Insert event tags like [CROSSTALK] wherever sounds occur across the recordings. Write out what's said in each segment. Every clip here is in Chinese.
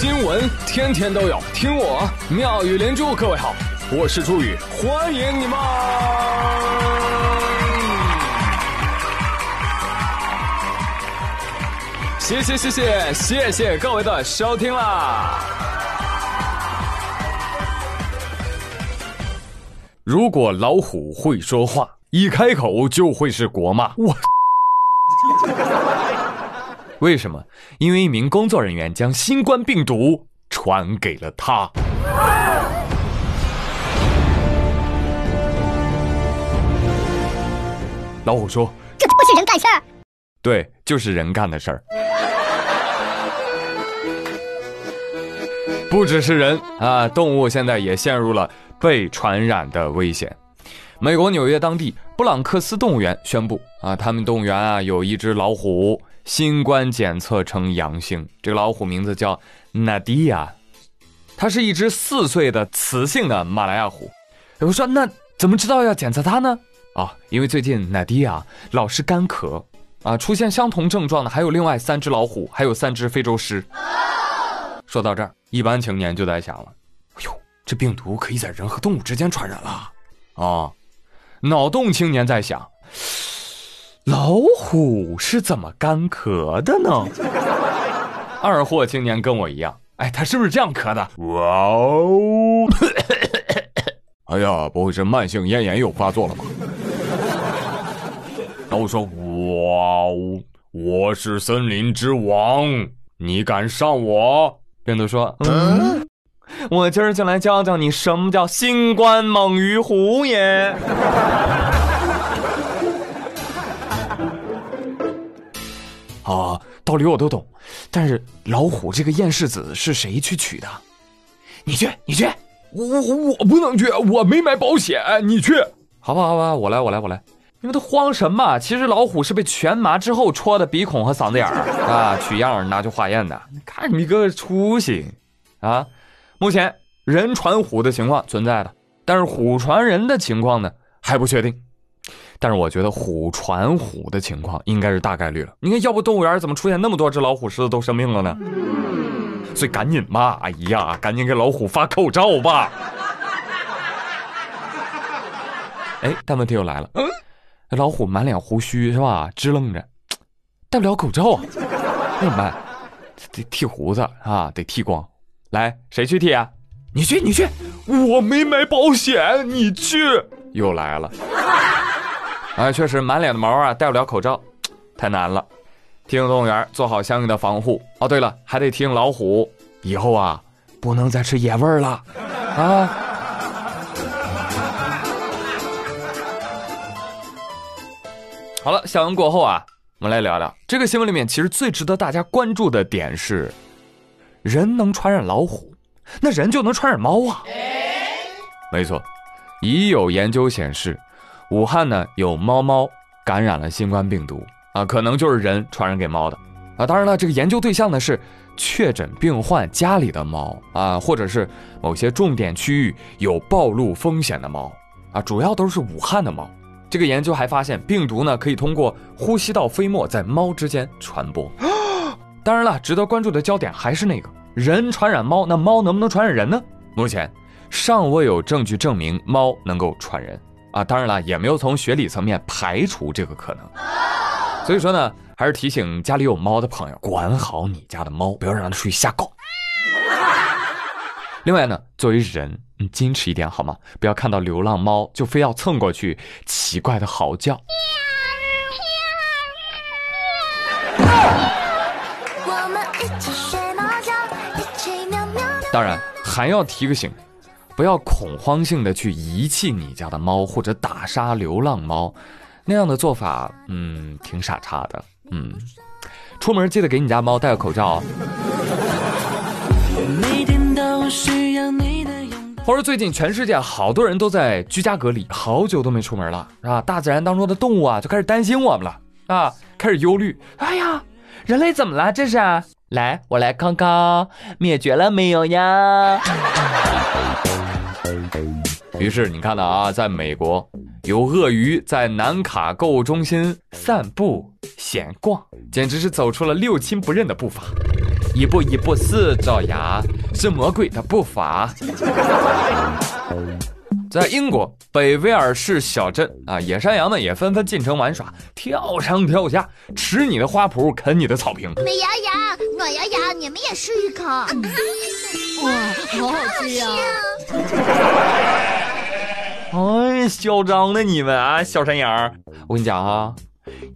新闻天天都有，听我妙语连珠。各位好，我是朱宇，欢迎你们！谢谢谢谢谢谢各位的收听啦！如果老虎会说话，一开口就会是国骂。我。为什么？因为一名工作人员将新冠病毒传给了他。老虎说：“这不是人干事儿。”对，就是人干的事儿。不只是人啊，动物现在也陷入了被传染的危险。美国纽约当地布朗克斯动物园宣布啊，他们动物园啊有一只老虎。新冠检测呈阳性，这个老虎名字叫纳迪亚，它是一只四岁的雌性的马来亚虎。我说那怎么知道要检测它呢？啊，因为最近纳迪亚老是干咳啊，出现相同症状的还有另外三只老虎，还有三只非洲狮。说到这儿，一般青年就在想了，哎呦，这病毒可以在人和动物之间传染了啊！脑洞青年在想。老虎是怎么干咳的呢？二货青年跟我一样，哎，他是不是这样咳的？哇哦！哎呀，不会是慢性咽炎又发作了吧？老虎说：“哇哦，我是森林之王，你敢上我？”病毒说：“嗯，我今儿就来教教你什么叫新冠猛于虎也。[LAUGHS] ”啊，道理我都懂，但是老虎这个厌世子是谁去取的？你去，你去，我我我不能去，我没买保险，你去，好吧，好吧，我来，我来，我来。你们都慌什么？其实老虎是被全麻之后戳的鼻孔和嗓子眼儿啊，取样拿去化验的。看你个出息啊！目前人传虎的情况存在的，但是虎传人的情况呢还不确定。但是我觉得虎传虎的情况应该是大概率了。你看，要不动物园怎么出现那么多只老虎狮子都生病了呢？所以赶紧吧，哎呀，赶紧给老虎发口罩吧！哎，但问题又来了，老虎满脸胡须是吧？支棱着，[TSK] 戴不了口罩啊，那怎么办？得剃胡子啊，得剃光。来，谁去剃啊？你去，你去，我没买保险，你去。又来了。[LAUGHS] 哎，确实满脸的毛啊，戴不了口罩，[TSK] 太难了。提醒动物园做好相应的防护。哦，对了，还得提醒老虎，以后啊，不能再吃野味了 [LAUGHS] 啊。好了，新闻过后啊，我们来聊聊这个新闻里面，其实最值得大家关注的点是，人能传染老虎，那人就能传染猫啊？没错，已有研究显示。武汉呢有猫猫感染了新冠病毒啊，可能就是人传染给猫的啊。当然了，这个研究对象呢是确诊病患家里的猫啊，或者是某些重点区域有暴露风险的猫啊，主要都是武汉的猫。这个研究还发现，病毒呢可以通过呼吸道飞沫在猫之间传播。[GASPS] 当然了，值得关注的焦点还是那个人传染猫，那猫能不能传染人呢？目前尚未有证据证明猫能够传人。啊，当然了，也没有从学理层面排除这个可能。所以说呢，还是提醒家里有猫的朋友，管好你家的猫，不要让它出去瞎搞。另外呢，作为人，你矜持一点好吗？不要看到流浪猫就非要蹭过去，奇怪的嚎叫。当然，还要提个醒。不要恐慌性的去遗弃你家的猫，或者打杀流浪猫，那样的做法，嗯，挺傻叉的。嗯，出门记得给你家猫戴个口罩。话说最近全世界好多人都在居家隔离，好久都没出门了，啊，大自然当中的动物啊就开始担心我们了，啊，开始忧虑。哎呀，人类怎么了？这是？来，我来看看，灭绝了没有呀？于是你看到啊，在美国有鳄鱼在南卡购物中心散步闲逛，简直是走出了六亲不认的步伐。一步一步似爪牙，是魔鬼的步伐。[LAUGHS] 在英国北威尔士小镇啊，野山羊们也纷纷进城玩耍，跳上跳下，吃你的花圃，啃你的草坪。美羊羊、暖羊羊，你们也试一口。哇，好好吃呀！哎，嚣张的你们啊，小山羊！我跟你讲啊，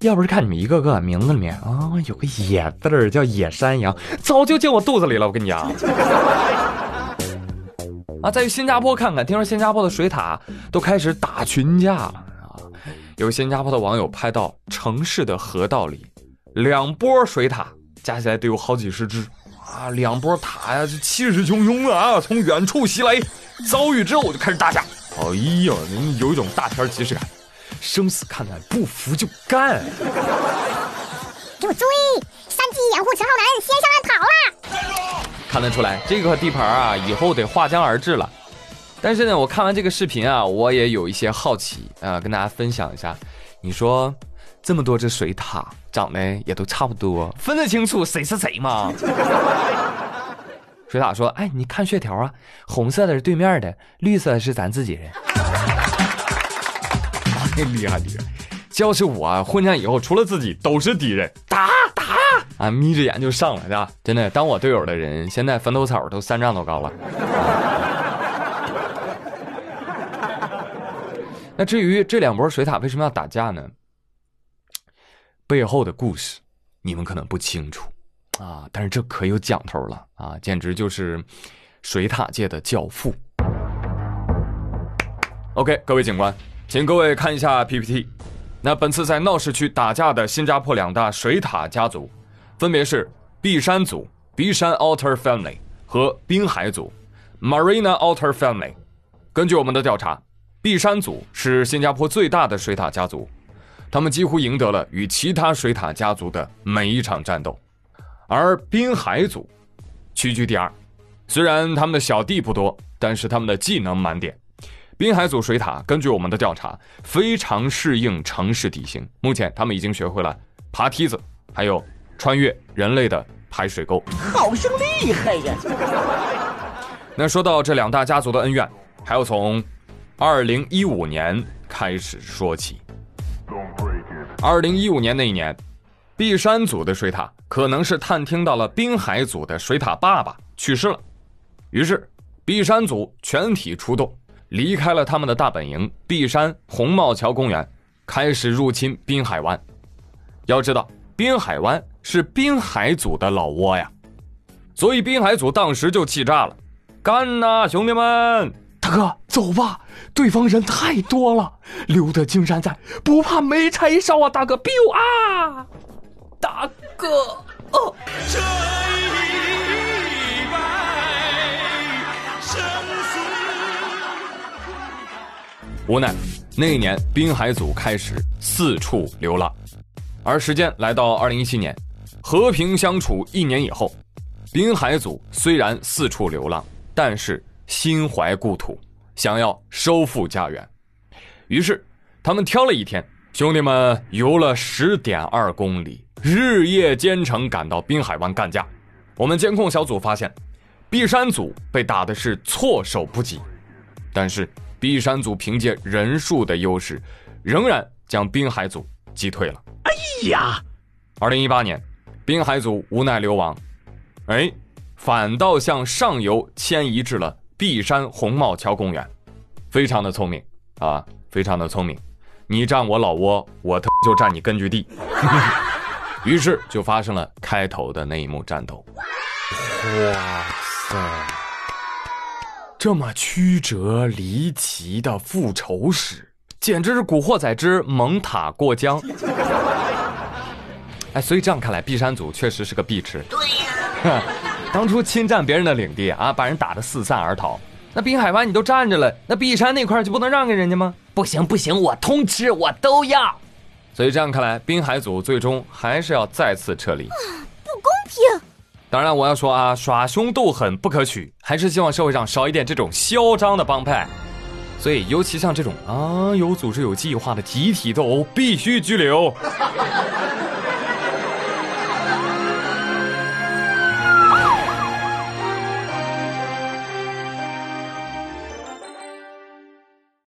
要不是看你们一个个名字里面啊有个野字儿，叫野山羊，早就进我肚子里了。我跟你讲。啊，再去新加坡看看，听说新加坡的水獭都开始打群架了啊！有新加坡的网友拍到城市的河道里，两波水塔加起来得有好几十只啊！两波塔呀，这气势汹汹啊，从远处袭来，遭遇之后就开始大架。哎呀，有一种大片即视感，生死看淡，不服就干！给我追！三级掩护陈浩南先上岸跑了。看得出来，这个地盘啊，以后得划江而治了。但是呢，我看完这个视频啊，我也有一些好奇啊，跟大家分享一下。你说这么多只水獭，长得也都差不多，分得清楚谁是谁吗？[LAUGHS] 水獭说：“哎，你看血条啊，红色的是对面的，绿色的是咱自己人。[LAUGHS] ”太厉害了！要是我混战以后，除了自己都是敌人，打打啊！眯着眼就上了，对吧？真的，当我队友的人，现在坟头草都三丈多高了。[LAUGHS] 那至于这两波水獭为什么要打架呢？背后的故事你们可能不清楚啊，但是这可有讲头了啊！简直就是水塔界的教父。OK，各位警官，请各位看一下 PPT。那本次在闹市区打架的新加坡两大水塔家族，分别是碧山族 （B 山 Alter Family） 和滨海族 （Marina Alter Family）。根据我们的调查，碧山族是新加坡最大的水塔家族，他们几乎赢得了与其他水塔家族的每一场战斗，而滨海组屈居第二。虽然他们的小弟不多，但是他们的技能满点。滨海组水塔根据我们的调查，非常适应城市地形。目前他们已经学会了爬梯子，还有穿越人类的排水沟，好生厉害呀！那说到这两大家族的恩怨，还要从2015年开始说起。2015年那一年，碧山组的水塔可能是探听到了滨海组的水塔爸爸去世了，于是碧山组全体出动。离开了他们的大本营碧山红帽桥公园，开始入侵滨海湾。要知道，滨海湾是滨海组的老窝呀，所以滨海组当时就气炸了，干呐，兄弟们！大哥，走吧，对方人太多了，留得青山在，不怕没柴烧啊！大哥，biu 啊！大哥，哦。无奈，那一年滨海组开始四处流浪，而时间来到二零一七年，和平相处一年以后，滨海组虽然四处流浪，但是心怀故土，想要收复家园。于是，他们挑了一天，兄弟们游了十点二公里，日夜兼程赶到滨海湾干架。我们监控小组发现，碧山组被打的是措手不及，但是。碧山组凭借人数的优势，仍然将滨海组击退了。哎呀，二零一八年，滨海组无奈流亡，哎，反倒向上游迁移至了碧山红帽桥公园，非常的聪明啊，非常的聪明。你占我老窝，我就占你根据地。[LAUGHS] 于是就发生了开头的那一幕战斗。哇塞！这么曲折离奇的复仇史，简直是《古惑仔之蒙塔过江》。[LAUGHS] 哎，所以这样看来，璧山组确实是个碧池。对呀，[LAUGHS] 当初侵占别人的领地啊，把人打得四散而逃。那滨海湾你都占着了，那碧山那块就不能让给人家吗？不行不行，我通吃，我都要。所以这样看来，滨海组最终还是要再次撤离。不公平！当然，我要说啊，耍凶斗狠不可取，还是希望社会上少一点这种嚣张的帮派。所以，尤其像这种啊有组织、有计划的集体斗殴，必须拘留。